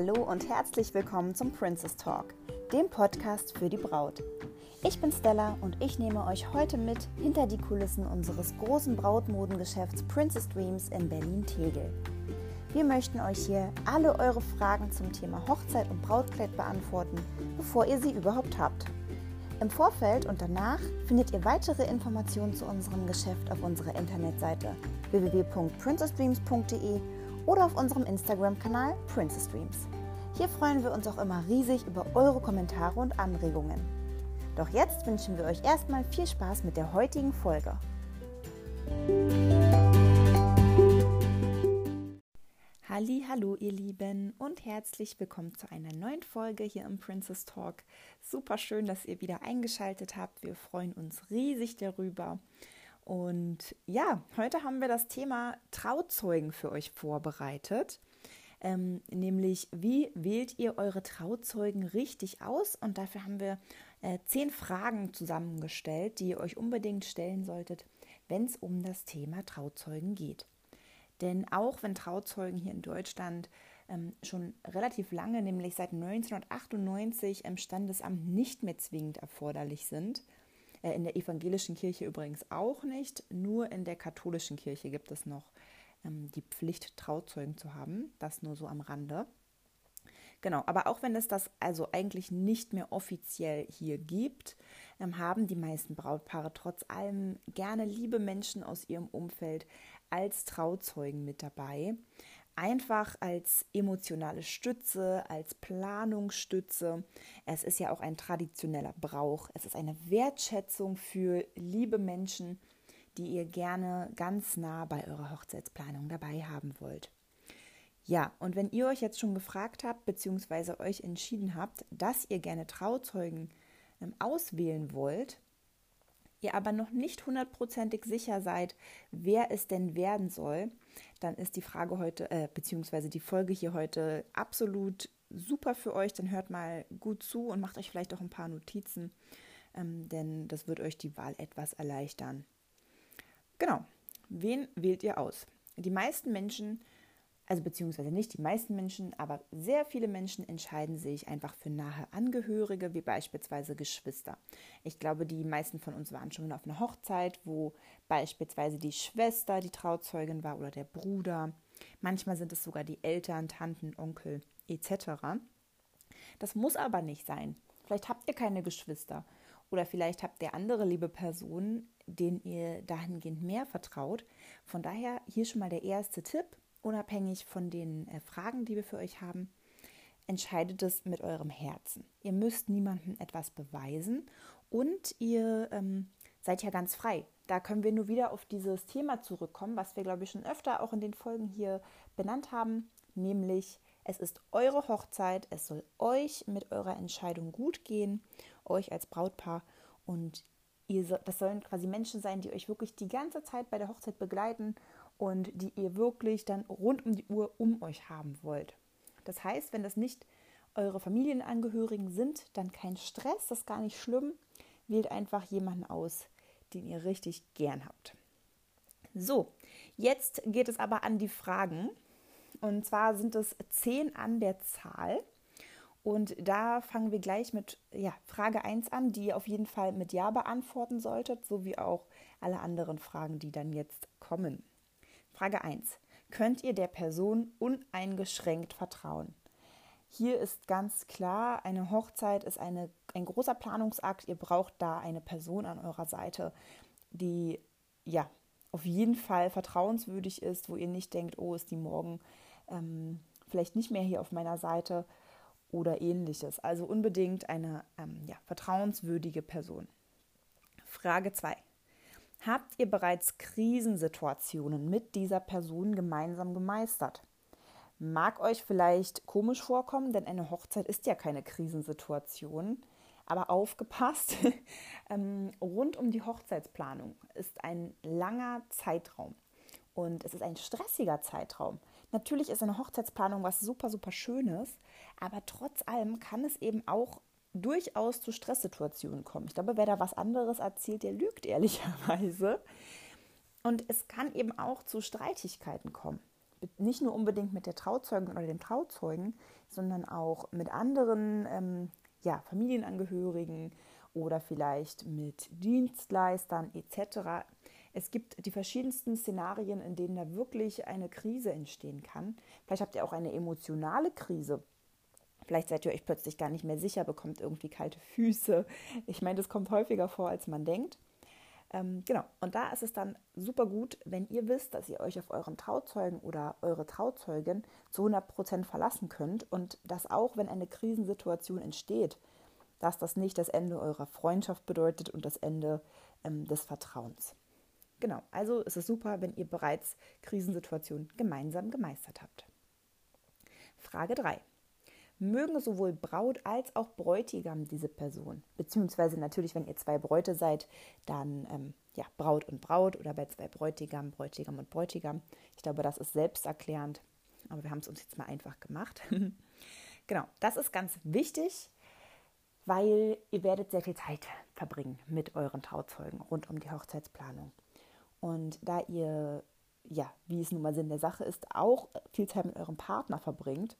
Hallo und herzlich willkommen zum Princess Talk, dem Podcast für die Braut. Ich bin Stella und ich nehme euch heute mit hinter die Kulissen unseres großen Brautmodengeschäfts Princess Dreams in Berlin-Tegel. Wir möchten euch hier alle eure Fragen zum Thema Hochzeit und Brautkleid beantworten, bevor ihr sie überhaupt habt. Im Vorfeld und danach findet ihr weitere Informationen zu unserem Geschäft auf unserer Internetseite www.princessdreams.de oder auf unserem Instagram-Kanal Princess Dreams. Hier freuen wir uns auch immer riesig über eure Kommentare und Anregungen. Doch jetzt wünschen wir euch erstmal viel Spaß mit der heutigen Folge. Halli, hallo ihr Lieben und herzlich willkommen zu einer neuen Folge hier im Princess Talk. Super schön, dass ihr wieder eingeschaltet habt. Wir freuen uns riesig darüber. Und ja, heute haben wir das Thema Trauzeugen für euch vorbereitet. Ähm, nämlich, wie wählt ihr eure Trauzeugen richtig aus? Und dafür haben wir äh, zehn Fragen zusammengestellt, die ihr euch unbedingt stellen solltet, wenn es um das Thema Trauzeugen geht. Denn auch wenn Trauzeugen hier in Deutschland ähm, schon relativ lange, nämlich seit 1998 im Standesamt nicht mehr zwingend erforderlich sind, in der evangelischen Kirche übrigens auch nicht. Nur in der katholischen Kirche gibt es noch ähm, die Pflicht, Trauzeugen zu haben. Das nur so am Rande. Genau, aber auch wenn es das also eigentlich nicht mehr offiziell hier gibt, ähm, haben die meisten Brautpaare trotz allem gerne liebe Menschen aus ihrem Umfeld als Trauzeugen mit dabei einfach als emotionale Stütze, als Planungsstütze. Es ist ja auch ein traditioneller Brauch. Es ist eine Wertschätzung für liebe Menschen, die ihr gerne ganz nah bei eurer Hochzeitsplanung dabei haben wollt. Ja, und wenn ihr euch jetzt schon gefragt habt, beziehungsweise euch entschieden habt, dass ihr gerne Trauzeugen ähm, auswählen wollt, ihr aber noch nicht hundertprozentig sicher seid, wer es denn werden soll, dann ist die Frage heute, äh, beziehungsweise die Folge hier heute absolut super für euch. Dann hört mal gut zu und macht euch vielleicht auch ein paar Notizen, ähm, denn das wird euch die Wahl etwas erleichtern. Genau, wen wählt ihr aus? Die meisten Menschen also beziehungsweise nicht die meisten Menschen, aber sehr viele Menschen entscheiden sich einfach für nahe Angehörige, wie beispielsweise Geschwister. Ich glaube, die meisten von uns waren schon auf einer Hochzeit, wo beispielsweise die Schwester die Trauzeugin war oder der Bruder. Manchmal sind es sogar die Eltern, Tanten, Onkel etc. Das muss aber nicht sein. Vielleicht habt ihr keine Geschwister oder vielleicht habt ihr andere liebe Personen, denen ihr dahingehend mehr vertraut. Von daher hier schon mal der erste Tipp unabhängig von den äh, Fragen, die wir für euch haben, entscheidet es mit eurem Herzen. Ihr müsst niemandem etwas beweisen und ihr ähm, seid ja ganz frei. Da können wir nur wieder auf dieses Thema zurückkommen, was wir, glaube ich, schon öfter auch in den Folgen hier benannt haben, nämlich es ist eure Hochzeit, es soll euch mit eurer Entscheidung gut gehen, euch als Brautpaar und ihr, das sollen quasi Menschen sein, die euch wirklich die ganze Zeit bei der Hochzeit begleiten und die ihr wirklich dann rund um die Uhr um euch haben wollt. Das heißt, wenn das nicht eure Familienangehörigen sind, dann kein Stress, das ist gar nicht schlimm. Wählt einfach jemanden aus, den ihr richtig gern habt. So, jetzt geht es aber an die Fragen. Und zwar sind es zehn an der Zahl. Und da fangen wir gleich mit ja, Frage 1 an, die ihr auf jeden Fall mit Ja beantworten solltet, sowie auch alle anderen Fragen, die dann jetzt kommen. Frage 1. Könnt ihr der Person uneingeschränkt vertrauen? Hier ist ganz klar, eine Hochzeit ist eine, ein großer Planungsakt. Ihr braucht da eine Person an eurer Seite, die ja auf jeden Fall vertrauenswürdig ist, wo ihr nicht denkt, oh, ist die morgen ähm, vielleicht nicht mehr hier auf meiner Seite oder ähnliches. Also unbedingt eine ähm, ja, vertrauenswürdige Person. Frage 2. Habt ihr bereits Krisensituationen mit dieser Person gemeinsam gemeistert? Mag euch vielleicht komisch vorkommen, denn eine Hochzeit ist ja keine Krisensituation. Aber aufgepasst, ähm, rund um die Hochzeitsplanung ist ein langer Zeitraum und es ist ein stressiger Zeitraum. Natürlich ist eine Hochzeitsplanung was super, super Schönes, aber trotz allem kann es eben auch durchaus zu Stresssituationen kommen. Ich glaube, wer da was anderes erzählt, der lügt ehrlicherweise. Und es kann eben auch zu Streitigkeiten kommen. nicht nur unbedingt mit der Trauzeugin oder dem Trauzeugen, sondern auch mit anderen ähm, ja, Familienangehörigen oder vielleicht mit Dienstleistern etc. Es gibt die verschiedensten Szenarien, in denen da wirklich eine Krise entstehen kann. Vielleicht habt ihr auch eine emotionale Krise. Vielleicht seid ihr euch plötzlich gar nicht mehr sicher, bekommt irgendwie kalte Füße. Ich meine, das kommt häufiger vor, als man denkt. Ähm, genau, und da ist es dann super gut, wenn ihr wisst, dass ihr euch auf euren Trauzeugen oder eure Trauzeugin zu 100% verlassen könnt und dass auch, wenn eine Krisensituation entsteht, dass das nicht das Ende eurer Freundschaft bedeutet und das Ende ähm, des Vertrauens. Genau, also ist es super, wenn ihr bereits Krisensituationen gemeinsam gemeistert habt. Frage 3 mögen sowohl Braut als auch Bräutigam diese Person. Beziehungsweise natürlich, wenn ihr zwei Bräute seid, dann ähm, ja, Braut und Braut oder bei zwei Bräutigam, Bräutigam und Bräutigam. Ich glaube, das ist selbsterklärend, aber wir haben es uns jetzt mal einfach gemacht. genau, das ist ganz wichtig, weil ihr werdet sehr viel Zeit verbringen mit euren Trauzeugen rund um die Hochzeitsplanung. Und da ihr, ja, wie es nun mal Sinn der Sache ist, auch viel Zeit mit eurem Partner verbringt,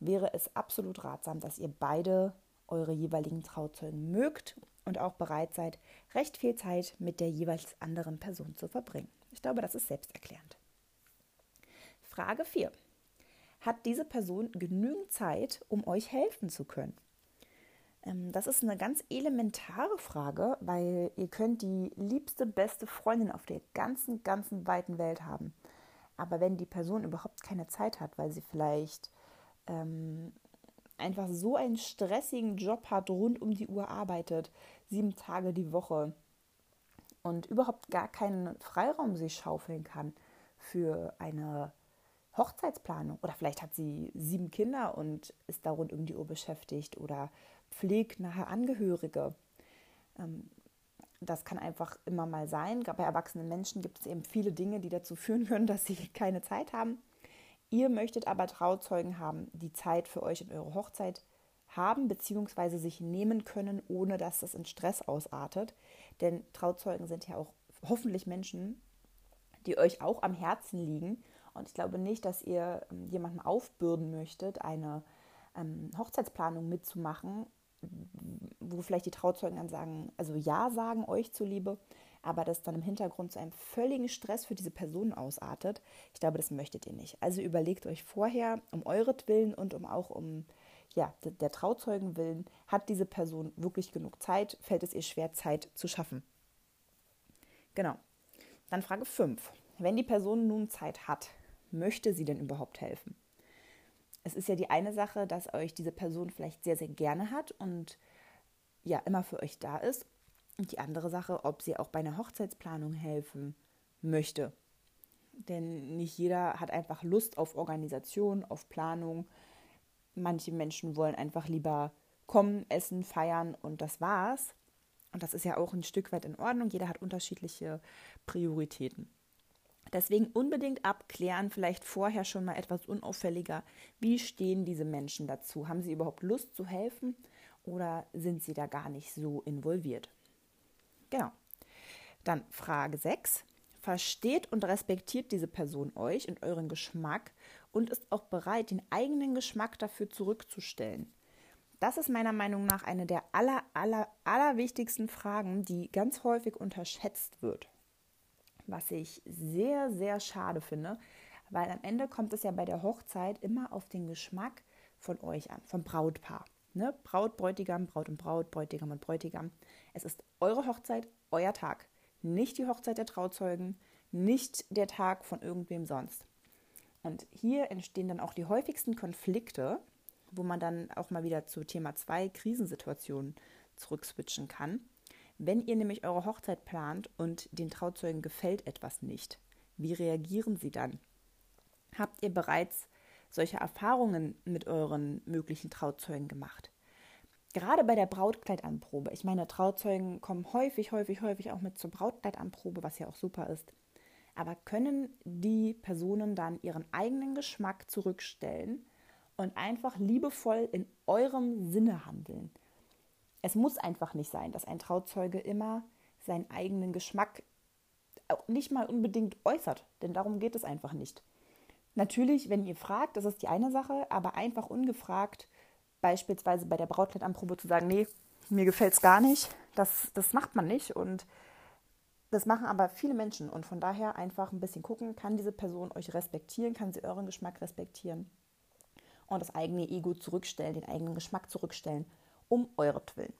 wäre es absolut ratsam, dass ihr beide eure jeweiligen Trauzeugen mögt und auch bereit seid, recht viel Zeit mit der jeweils anderen Person zu verbringen. Ich glaube, das ist selbsterklärend. Frage 4. Hat diese Person genügend Zeit, um euch helfen zu können? Ähm, das ist eine ganz elementare Frage, weil ihr könnt die liebste, beste Freundin auf der ganzen, ganzen weiten Welt haben. Aber wenn die Person überhaupt keine Zeit hat, weil sie vielleicht ähm, einfach so einen stressigen Job hat, rund um die Uhr arbeitet, sieben Tage die Woche und überhaupt gar keinen Freiraum sich schaufeln kann für eine Hochzeitsplanung. Oder vielleicht hat sie sieben Kinder und ist da rund um die Uhr beschäftigt oder pflegt nahe Angehörige. Ähm, das kann einfach immer mal sein. Bei erwachsenen Menschen gibt es eben viele Dinge, die dazu führen können, dass sie keine Zeit haben. Ihr möchtet aber Trauzeugen haben, die Zeit für euch in eure Hochzeit haben bzw. sich nehmen können, ohne dass das in Stress ausartet. Denn Trauzeugen sind ja auch hoffentlich Menschen, die euch auch am Herzen liegen. Und ich glaube nicht, dass ihr ähm, jemandem aufbürden möchtet, eine ähm, Hochzeitsplanung mitzumachen, wo vielleicht die Trauzeugen dann sagen, also ja sagen euch zuliebe, aber das dann im Hintergrund zu einem völligen Stress für diese Person ausartet. Ich glaube, das möchtet ihr nicht. Also überlegt euch vorher, um euretwillen und um auch um ja, der Trauzeugen willen, hat diese Person wirklich genug Zeit? Fällt es ihr schwer, Zeit zu schaffen? Genau. Dann Frage 5. Wenn die Person nun Zeit hat, möchte sie denn überhaupt helfen? Es ist ja die eine Sache, dass euch diese Person vielleicht sehr, sehr gerne hat und ja, immer für euch da ist. Und die andere Sache, ob sie auch bei einer Hochzeitsplanung helfen möchte. Denn nicht jeder hat einfach Lust auf Organisation, auf Planung. Manche Menschen wollen einfach lieber kommen, essen, feiern und das war's. Und das ist ja auch ein Stück weit in Ordnung. Jeder hat unterschiedliche Prioritäten. Deswegen unbedingt abklären, vielleicht vorher schon mal etwas unauffälliger, wie stehen diese Menschen dazu? Haben sie überhaupt Lust zu helfen oder sind sie da gar nicht so involviert? Genau. Dann Frage 6. Versteht und respektiert diese Person euch und euren Geschmack und ist auch bereit, den eigenen Geschmack dafür zurückzustellen. Das ist meiner Meinung nach eine der aller, aller, aller wichtigsten Fragen, die ganz häufig unterschätzt wird. Was ich sehr, sehr schade finde, weil am Ende kommt es ja bei der Hochzeit immer auf den Geschmack von euch an, vom Brautpaar. Ne? Braut, Bräutigam, Braut und Braut, Bräutigam und Bräutigam. Es ist eure Hochzeit, euer Tag. Nicht die Hochzeit der Trauzeugen, nicht der Tag von irgendwem sonst. Und hier entstehen dann auch die häufigsten Konflikte, wo man dann auch mal wieder zu Thema 2 Krisensituationen zurückswitchen kann. Wenn ihr nämlich eure Hochzeit plant und den Trauzeugen gefällt etwas nicht, wie reagieren sie dann? Habt ihr bereits solche Erfahrungen mit euren möglichen Trauzeugen gemacht? Gerade bei der Brautkleidanprobe. Ich meine, Trauzeugen kommen häufig, häufig, häufig auch mit zur Brautkleidanprobe, was ja auch super ist. Aber können die Personen dann ihren eigenen Geschmack zurückstellen und einfach liebevoll in eurem Sinne handeln? Es muss einfach nicht sein, dass ein Trauzeuge immer seinen eigenen Geschmack nicht mal unbedingt äußert, denn darum geht es einfach nicht. Natürlich, wenn ihr fragt, das ist die eine Sache, aber einfach ungefragt, beispielsweise bei der Brautkleidanprobe zu sagen, nee, mir gefällt es gar nicht, das, das macht man nicht. Und das machen aber viele Menschen. Und von daher einfach ein bisschen gucken, kann diese Person euch respektieren, kann sie euren Geschmack respektieren und das eigene Ego zurückstellen, den eigenen Geschmack zurückstellen, um euretwillen.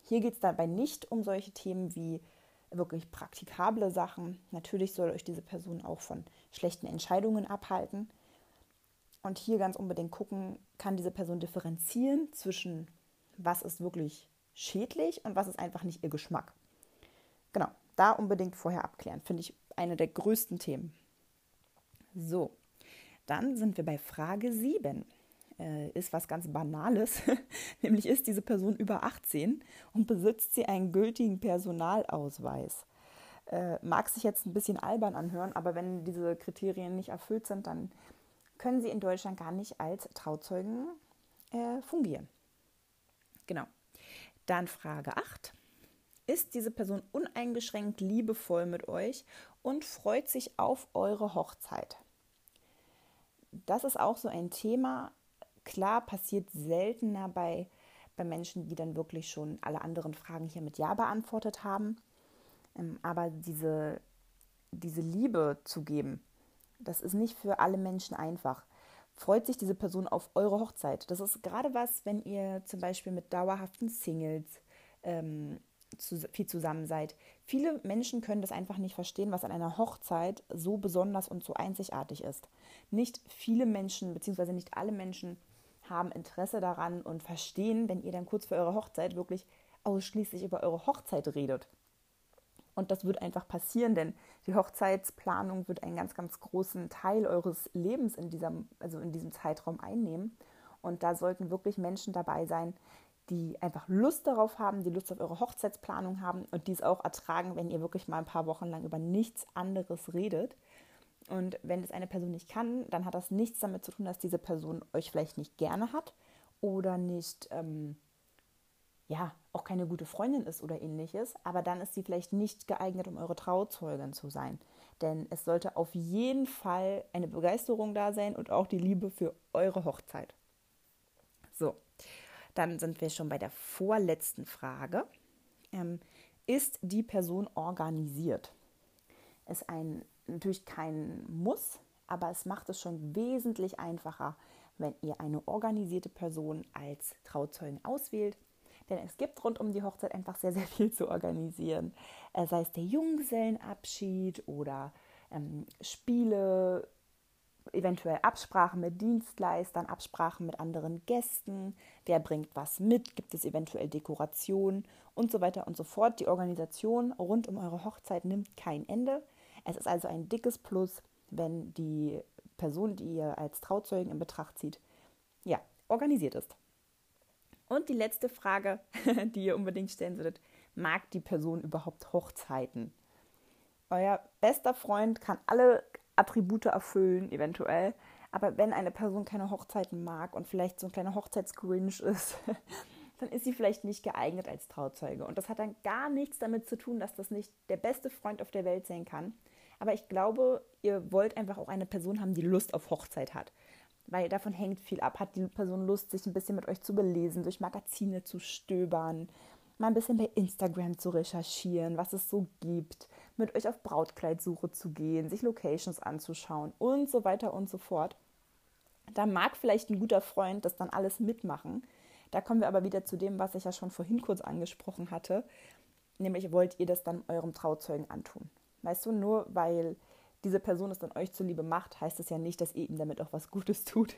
Hier geht es dabei nicht um solche Themen wie wirklich praktikable Sachen. Natürlich soll euch diese Person auch von schlechten Entscheidungen abhalten. Und hier ganz unbedingt gucken, kann diese Person differenzieren zwischen was ist wirklich schädlich und was ist einfach nicht ihr Geschmack. Genau, da unbedingt vorher abklären, finde ich eine der größten Themen. So, dann sind wir bei Frage 7 äh, ist was ganz Banales, nämlich ist diese Person über 18 und besitzt sie einen gültigen Personalausweis. Äh, mag sich jetzt ein bisschen albern anhören, aber wenn diese Kriterien nicht erfüllt sind, dann können sie in Deutschland gar nicht als Trauzeugen äh, fungieren. Genau. Dann Frage 8. Ist diese Person uneingeschränkt liebevoll mit euch und freut sich auf eure Hochzeit? Das ist auch so ein Thema, Klar, passiert seltener bei, bei Menschen, die dann wirklich schon alle anderen Fragen hier mit Ja beantwortet haben. Ähm, aber diese, diese Liebe zu geben, das ist nicht für alle Menschen einfach. Freut sich diese Person auf eure Hochzeit? Das ist gerade was, wenn ihr zum Beispiel mit dauerhaften Singles ähm, zu, viel zusammen seid. Viele Menschen können das einfach nicht verstehen, was an einer Hochzeit so besonders und so einzigartig ist. Nicht viele Menschen, beziehungsweise nicht alle Menschen haben Interesse daran und verstehen, wenn ihr dann kurz vor eurer Hochzeit wirklich ausschließlich über eure Hochzeit redet. Und das wird einfach passieren, denn die Hochzeitsplanung wird einen ganz, ganz großen Teil eures Lebens in diesem, also in diesem Zeitraum einnehmen. Und da sollten wirklich Menschen dabei sein, die einfach Lust darauf haben, die Lust auf eure Hochzeitsplanung haben und dies auch ertragen, wenn ihr wirklich mal ein paar Wochen lang über nichts anderes redet. Und wenn es eine Person nicht kann, dann hat das nichts damit zu tun, dass diese Person euch vielleicht nicht gerne hat oder nicht, ähm, ja, auch keine gute Freundin ist oder ähnliches. Aber dann ist sie vielleicht nicht geeignet, um eure Trauzeugin zu sein. Denn es sollte auf jeden Fall eine Begeisterung da sein und auch die Liebe für eure Hochzeit. So, dann sind wir schon bei der vorletzten Frage. Ähm, ist die Person organisiert? Ist ein natürlich kein Muss, aber es macht es schon wesentlich einfacher, wenn ihr eine organisierte Person als Trauzeugen auswählt. Denn es gibt rund um die Hochzeit einfach sehr, sehr viel zu organisieren. Äh, sei es der Junggesellenabschied oder ähm, Spiele, eventuell Absprachen mit Dienstleistern, Absprachen mit anderen Gästen, wer bringt was mit, gibt es eventuell Dekorationen und so weiter und so fort. Die Organisation rund um eure Hochzeit nimmt kein Ende. Es ist also ein dickes Plus, wenn die Person, die ihr als Trauzeugen in Betracht zieht, ja, organisiert ist. Und die letzte Frage, die ihr unbedingt stellen solltet, mag die Person überhaupt Hochzeiten? Euer bester Freund kann alle Attribute erfüllen, eventuell. Aber wenn eine Person keine Hochzeiten mag und vielleicht so ein kleiner Hochzeitsgrinch ist, dann ist sie vielleicht nicht geeignet als Trauzeuge. Und das hat dann gar nichts damit zu tun, dass das nicht der beste Freund auf der Welt sein kann, aber ich glaube, ihr wollt einfach auch eine Person haben, die Lust auf Hochzeit hat. Weil davon hängt viel ab. Hat die Person Lust, sich ein bisschen mit euch zu belesen, durch Magazine zu stöbern, mal ein bisschen bei Instagram zu recherchieren, was es so gibt, mit euch auf Brautkleidsuche zu gehen, sich Locations anzuschauen und so weiter und so fort. Da mag vielleicht ein guter Freund das dann alles mitmachen. Da kommen wir aber wieder zu dem, was ich ja schon vorhin kurz angesprochen hatte. Nämlich wollt ihr das dann eurem Trauzeugen antun. Weißt du, nur weil diese Person es dann euch zuliebe macht, heißt es ja nicht, dass ihr ihm damit auch was Gutes tut.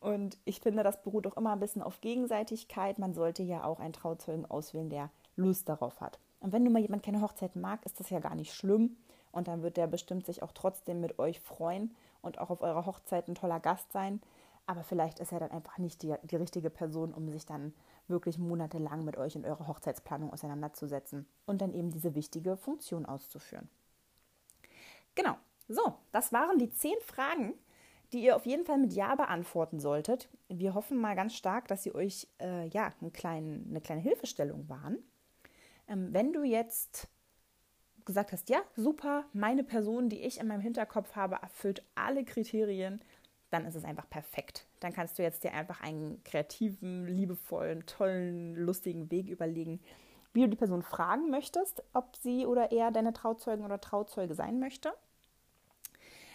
Und ich finde, das beruht auch immer ein bisschen auf Gegenseitigkeit. Man sollte ja auch einen Trauzeugen auswählen, der Lust darauf hat. Und wenn nun mal jemand keine Hochzeit mag, ist das ja gar nicht schlimm. Und dann wird der bestimmt sich auch trotzdem mit euch freuen und auch auf eurer Hochzeit ein toller Gast sein. Aber vielleicht ist er dann einfach nicht die, die richtige Person, um sich dann wirklich monatelang mit euch in eurer Hochzeitsplanung auseinanderzusetzen und dann eben diese wichtige Funktion auszuführen. Genau, so, das waren die zehn Fragen, die ihr auf jeden Fall mit Ja beantworten solltet. Wir hoffen mal ganz stark, dass sie euch äh, ja, einen kleinen, eine kleine Hilfestellung waren. Ähm, wenn du jetzt gesagt hast, ja, super, meine Person, die ich in meinem Hinterkopf habe, erfüllt alle Kriterien, dann ist es einfach perfekt. Dann kannst du jetzt dir einfach einen kreativen, liebevollen, tollen, lustigen Weg überlegen, wie du die Person fragen möchtest, ob sie oder er deine Trauzeugin oder Trauzeuge sein möchte.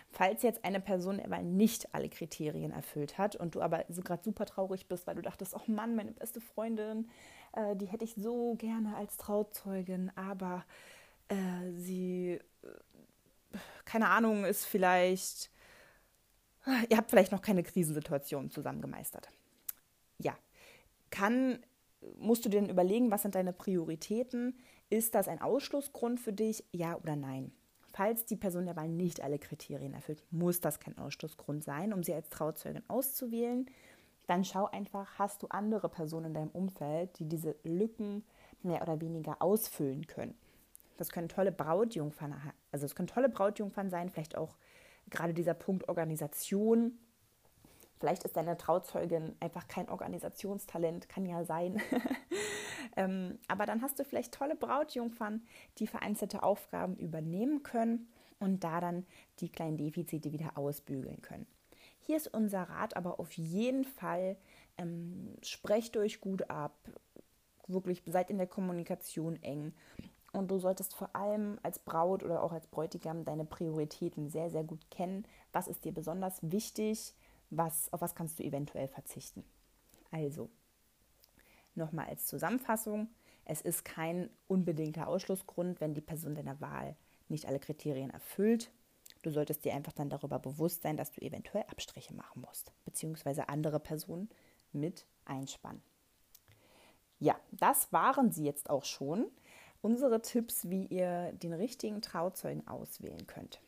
Falls jetzt eine Person aber nicht alle Kriterien erfüllt hat und du aber so gerade super traurig bist, weil du dachtest, oh Mann, meine beste Freundin, äh, die hätte ich so gerne als Trauzeugin, aber äh, sie, äh, keine Ahnung, ist vielleicht, ihr habt vielleicht noch keine Krisensituation zusammen gemeistert. Ja, kann, musst du dir dann überlegen, was sind deine Prioritäten? Ist das ein Ausschlussgrund für dich? Ja oder nein? Falls die Person der Wahl nicht alle Kriterien erfüllt, muss das kein Ausschlussgrund sein, um sie als Trauzeugin auszuwählen. Dann schau einfach, hast du andere Personen in deinem Umfeld, die diese Lücken mehr oder weniger ausfüllen können. Das können tolle Brautjungfern, also es können tolle Brautjungfern sein, vielleicht auch gerade dieser Punkt Organisation. Vielleicht ist deine Trauzeugin einfach kein Organisationstalent, kann ja sein. ähm, aber dann hast du vielleicht tolle Brautjungfern, die vereinzelte Aufgaben übernehmen können und da dann die kleinen Defizite wieder ausbügeln können. Hier ist unser Rat aber auf jeden Fall, ähm, sprecht euch gut ab, wirklich seid in der Kommunikation eng und du solltest vor allem als Braut oder auch als Bräutigam deine Prioritäten sehr, sehr gut kennen. Was ist dir besonders wichtig? Was, auf was kannst du eventuell verzichten? Also, nochmal als Zusammenfassung. Es ist kein unbedingter Ausschlussgrund, wenn die Person deiner Wahl nicht alle Kriterien erfüllt. Du solltest dir einfach dann darüber bewusst sein, dass du eventuell Abstriche machen musst, beziehungsweise andere Personen mit einspannen. Ja, das waren sie jetzt auch schon unsere Tipps, wie ihr den richtigen Trauzeugen auswählen könnt.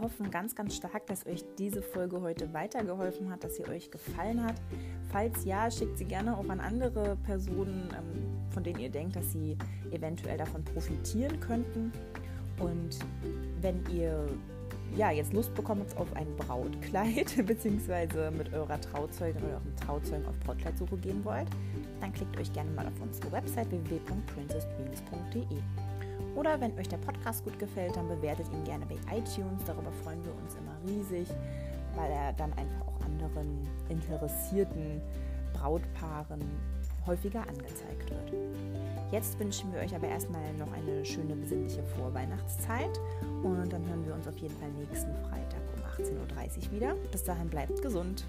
Wir hoffen ganz, ganz stark, dass euch diese Folge heute weitergeholfen hat, dass sie euch gefallen hat. Falls ja, schickt sie gerne auch an andere Personen, ähm, von denen ihr denkt, dass sie eventuell davon profitieren könnten. Und wenn ihr ja, jetzt Lust bekommt auf ein Brautkleid, beziehungsweise mit eurer Trauzeugin oder eurem Trauzeugen auf Brautkleidsuche gehen wollt, dann klickt euch gerne mal auf unsere Website www.princessdreams.de. Oder wenn euch der Podcast gut gefällt, dann bewertet ihn gerne bei iTunes. Darüber freuen wir uns immer riesig, weil er dann einfach auch anderen interessierten Brautpaaren häufiger angezeigt wird. Jetzt wünschen wir euch aber erstmal noch eine schöne besinnliche Vorweihnachtszeit und dann hören wir uns auf jeden Fall nächsten Freitag um 18.30 Uhr wieder. Bis dahin bleibt gesund.